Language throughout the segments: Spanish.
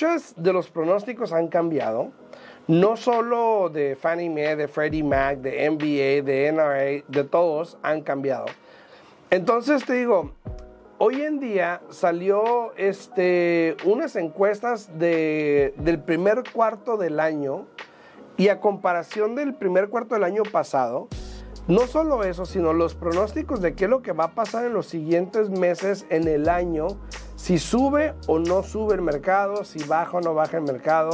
muchos de los pronósticos han cambiado. No solo de Fannie Mae, de Freddie Mac, de NBA, de NRA, de todos han cambiado. Entonces te digo, hoy en día salió este, unas encuestas de, del primer cuarto del año y a comparación del primer cuarto del año pasado, no solo eso, sino los pronósticos de qué es lo que va a pasar en los siguientes meses en el año, si sube o no sube el mercado, si baja o no baja el mercado.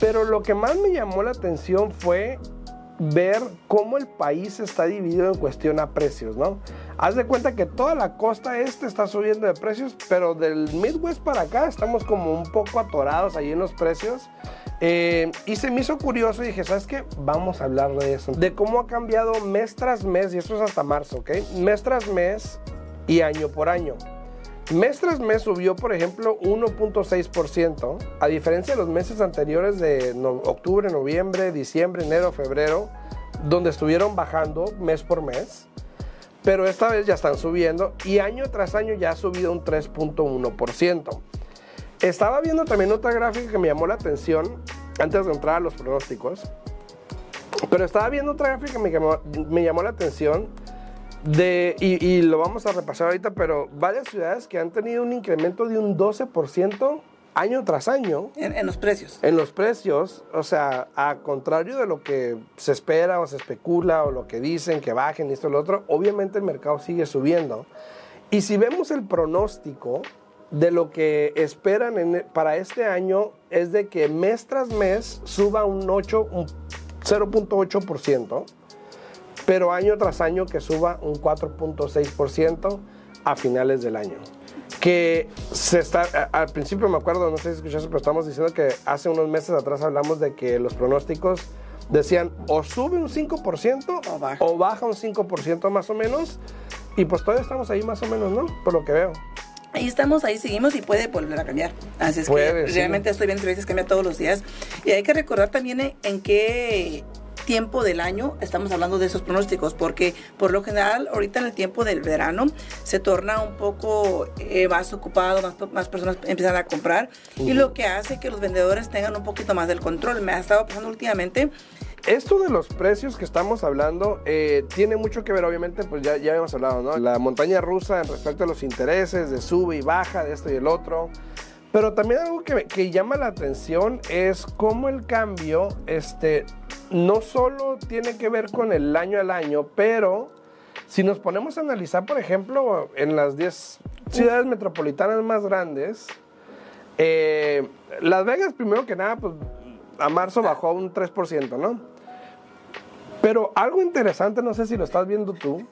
Pero lo que más me llamó la atención fue ver cómo el país está dividido en cuestión a precios, ¿no? Haz de cuenta que toda la costa este está subiendo de precios, pero del Midwest para acá estamos como un poco atorados ahí en los precios. Eh, y se me hizo curioso y dije, ¿sabes qué? Vamos a hablar de eso. De cómo ha cambiado mes tras mes, y esto es hasta marzo, ¿ok? Mes tras mes y año por año. Mes tras mes subió, por ejemplo, 1.6%, a diferencia de los meses anteriores de octubre, noviembre, diciembre, enero, febrero, donde estuvieron bajando mes por mes. Pero esta vez ya están subiendo y año tras año ya ha subido un 3.1%. Estaba viendo también otra gráfica que me llamó la atención antes de entrar a los pronósticos. Pero estaba viendo otra gráfica que me llamó, me llamó la atención de, y, lo vamos a repasar ahorita, pero varias ciudades que han tenido un incremento de un 12% año tras año. En, los precios. En los precios, o sea, a contrario de lo que se espera o se especula o lo que dicen que bajen y esto y lo otro, obviamente el mercado sigue subiendo. Y si vemos el pronóstico, de lo que esperan para este año es de que mes tras mes suba un 8, un 0.8%, pero año tras año que suba un 4.6% a finales del año. Que se está, al principio me acuerdo, no sé si escuchaste, pero estamos diciendo que hace unos meses atrás hablamos de que los pronósticos decían o sube un 5% o baja, o baja un 5% más o menos. Y pues todavía estamos ahí más o menos, ¿no? Por lo que veo. Ahí estamos, ahí seguimos y puede volver a cambiar. Así es que realmente estoy a veces cambia todos los días. Y hay que recordar también en, qué tiempo del año estamos hablando de esos pronósticos, porque por lo general ahorita en el tiempo del verano se torna un poco eh, más ocupado, más, más, personas empiezan a comprar y lo que hace que los vendedores tengan un poquito más del control. Me ha estado pasando últimamente esto de los precios que estamos hablando eh, tiene mucho que ver, obviamente, pues ya, ya habíamos hablado, ¿no? La montaña rusa en respecto a los intereses, de sube y baja, de esto y el otro. Pero también algo que, que llama la atención es cómo el cambio, este, no solo tiene que ver con el año al año, pero si nos ponemos a analizar, por ejemplo, en las 10 ciudades metropolitanas más grandes, eh, Las Vegas, primero que nada, pues a marzo bajó un 3%, ¿no? Pero algo interesante, no sé si lo estás viendo tú,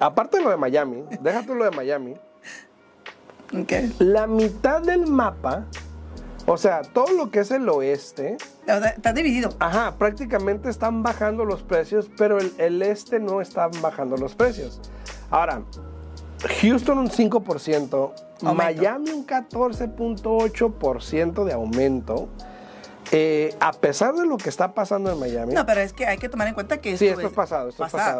aparte de lo de Miami, déjate lo de Miami. La mitad del mapa, o sea, todo lo que es el oeste. Está dividido. Ajá, prácticamente están bajando los precios, pero el, el este no está bajando los precios. Ahora, Houston un 5%, Miami un 14.8% de aumento. Eh, a pesar de lo que está pasando en Miami. No, pero es que hay que tomar en cuenta que esto, sí, esto es pasado, esto es pasado.